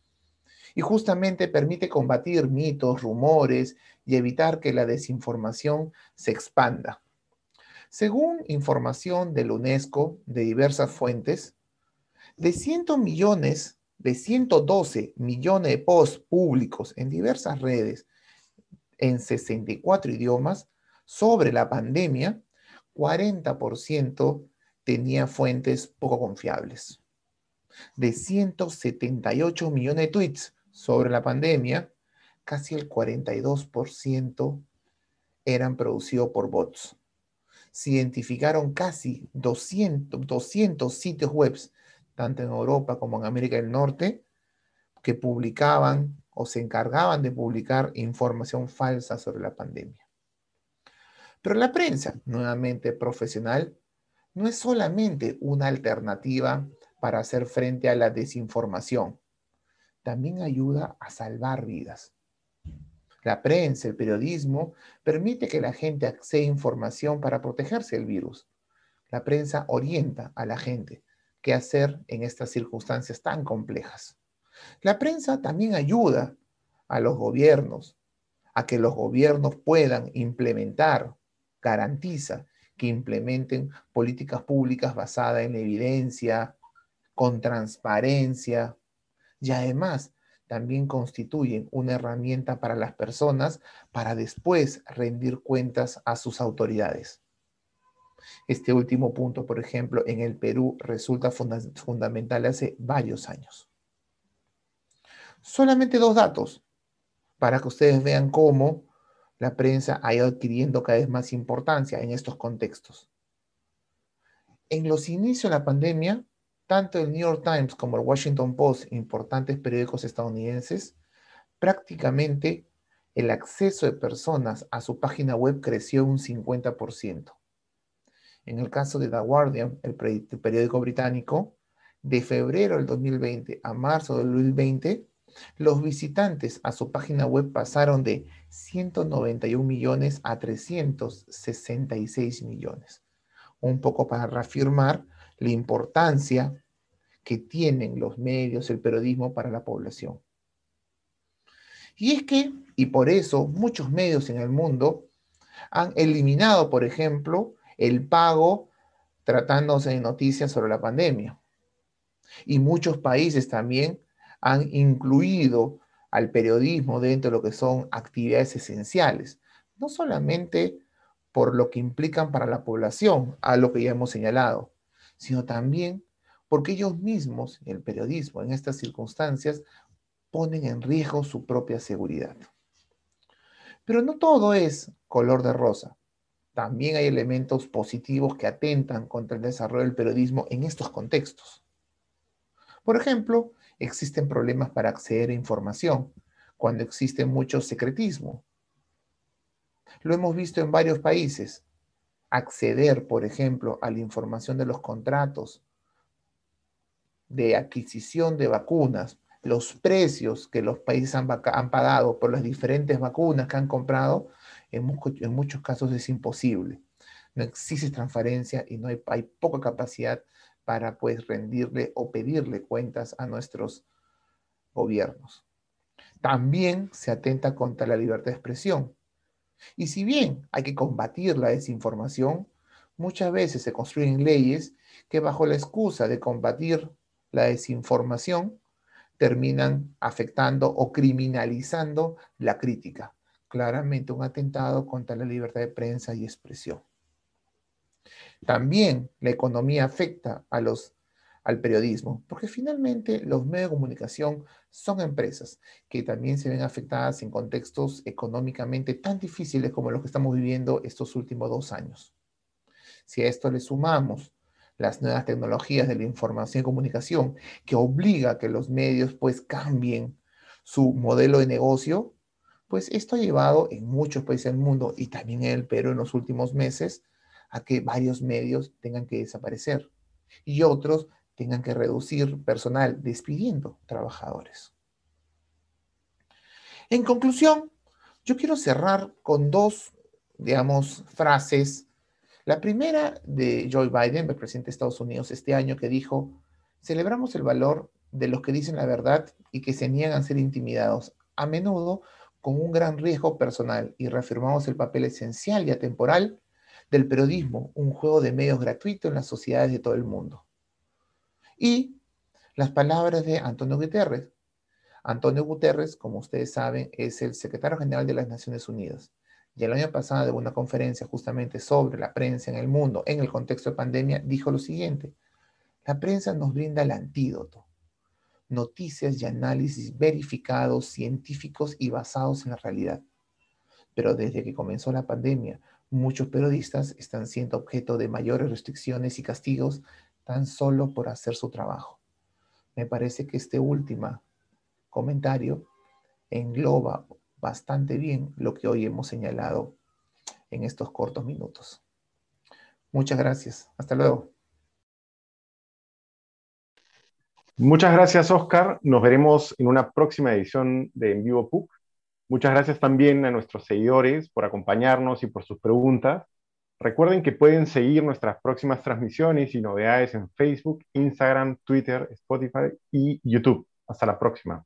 [SPEAKER 5] y justamente permite combatir mitos, rumores y evitar que la desinformación se expanda. Según información de la UNESCO de diversas fuentes, de 100 millones de 112 millones de posts públicos en diversas redes en 64 idiomas sobre la pandemia, 40% tenía fuentes poco confiables. De 178 millones de tweets sobre la pandemia, casi el 42% eran producidos por bots. Se identificaron casi 200, 200 sitios web tanto en Europa como en América del Norte, que publicaban o se encargaban de publicar información falsa sobre la pandemia. Pero la prensa, nuevamente profesional, no es solamente una alternativa para hacer frente a la desinformación, también ayuda a salvar vidas. La prensa, el periodismo, permite que la gente acceda a información para protegerse del virus. La prensa orienta a la gente qué hacer en estas circunstancias tan complejas. La prensa también ayuda a los gobiernos a que los gobiernos puedan implementar, garantiza que implementen políticas públicas basadas en evidencia, con transparencia y además también constituyen una herramienta para las personas para después rendir cuentas a sus autoridades. Este último punto, por ejemplo, en el Perú resulta fundamental hace varios años. Solamente dos datos para que ustedes vean cómo la prensa ha ido adquiriendo cada vez más importancia en estos contextos. En los inicios de la pandemia, tanto el New York Times como el Washington Post, importantes periódicos estadounidenses, prácticamente el acceso de personas a su página web creció un 50%. En el caso de The Guardian, el, periódico británico, de febrero del 2020 a marzo del 2020, los visitantes a su página web pasaron de 191 millones a 366 millones. Un poco para reafirmar la importancia que tienen los medios, el periodismo para la población. Y es que, y por eso, muchos medios en el mundo han eliminado, por ejemplo, el pago tratándose de noticias sobre la pandemia. Y muchos países también han incluido al periodismo dentro de lo que son actividades esenciales, no solamente por lo que implican para la población, a lo que ya hemos señalado, sino también porque ellos mismos, el periodismo, en estas circunstancias, ponen en riesgo su propia seguridad. Pero no todo es color de rosa también hay elementos positivos que atentan contra el desarrollo del periodismo en estos contextos. Por ejemplo, existen problemas para acceder a información cuando existe mucho secretismo. Lo hemos visto en varios países. Acceder, por ejemplo, a la información de los contratos de adquisición de vacunas, los precios que los países han, pagado por las diferentes vacunas que han comprado, en, muchos casos es imposible. No existe transparencia y no hay, hay poca capacidad para pues rendirle o pedirle cuentas a nuestros gobiernos. También se atenta contra la libertad de expresión. Y si bien hay que combatir la desinformación, muchas veces se construyen leyes que bajo la excusa de combatir la desinformación terminan afectando o criminalizando la crítica claramente un atentado contra la libertad de prensa y expresión. También la economía afecta a, los, al periodismo, porque finalmente los medios de comunicación son empresas que también se ven afectadas en contextos económicamente tan difíciles como los que estamos viviendo estos últimos dos años. Si a esto le sumamos las nuevas tecnologías de la información y comunicación, que obliga a que los medios pues cambien su modelo de negocio, pues esto ha llevado en muchos países del mundo y también en el Perú en los últimos meses a que varios medios tengan que desaparecer y otros tengan que reducir personal despidiendo trabajadores. En conclusión, yo quiero cerrar con dos, digamos, frases. La primera de Joe Biden, el presidente de Estados Unidos este año, que dijo, celebramos el valor de los que dicen la verdad y que se niegan a ser intimidados, a menudo con un gran riesgo personal, y reafirmamos el papel esencial y atemporal del periodismo, un juego de medios gratuito en las sociedades de todo el mundo. Y las palabras de Antonio Guterres. Antonio Guterres, como ustedes saben, es el secretario general de las Naciones Unidas. Y el año pasado, en una conferencia justamente sobre la prensa en el mundo, en el contexto de pandemia, dijo lo siguiente, la prensa nos brinda el antídoto, noticias y análisis verificados, científicos y basados en la realidad. Pero desde que comenzó la pandemia, muchos periodistas están siendo objeto de mayores restricciones y castigos tan solo por hacer su trabajo. Me parece que este último comentario engloba bastante bien lo que hoy hemos señalado en estos cortos minutos. Muchas gracias. Hasta luego.
[SPEAKER 3] Muchas gracias, Oscar. Nos veremos en una próxima edición de En Vivo PUC. Muchas gracias también a nuestros seguidores por acompañarnos y por sus preguntas. Recuerden que pueden seguir nuestras próximas transmisiones y novedades en Facebook, Instagram, Twitter, Spotify y YouTube. Hasta la próxima.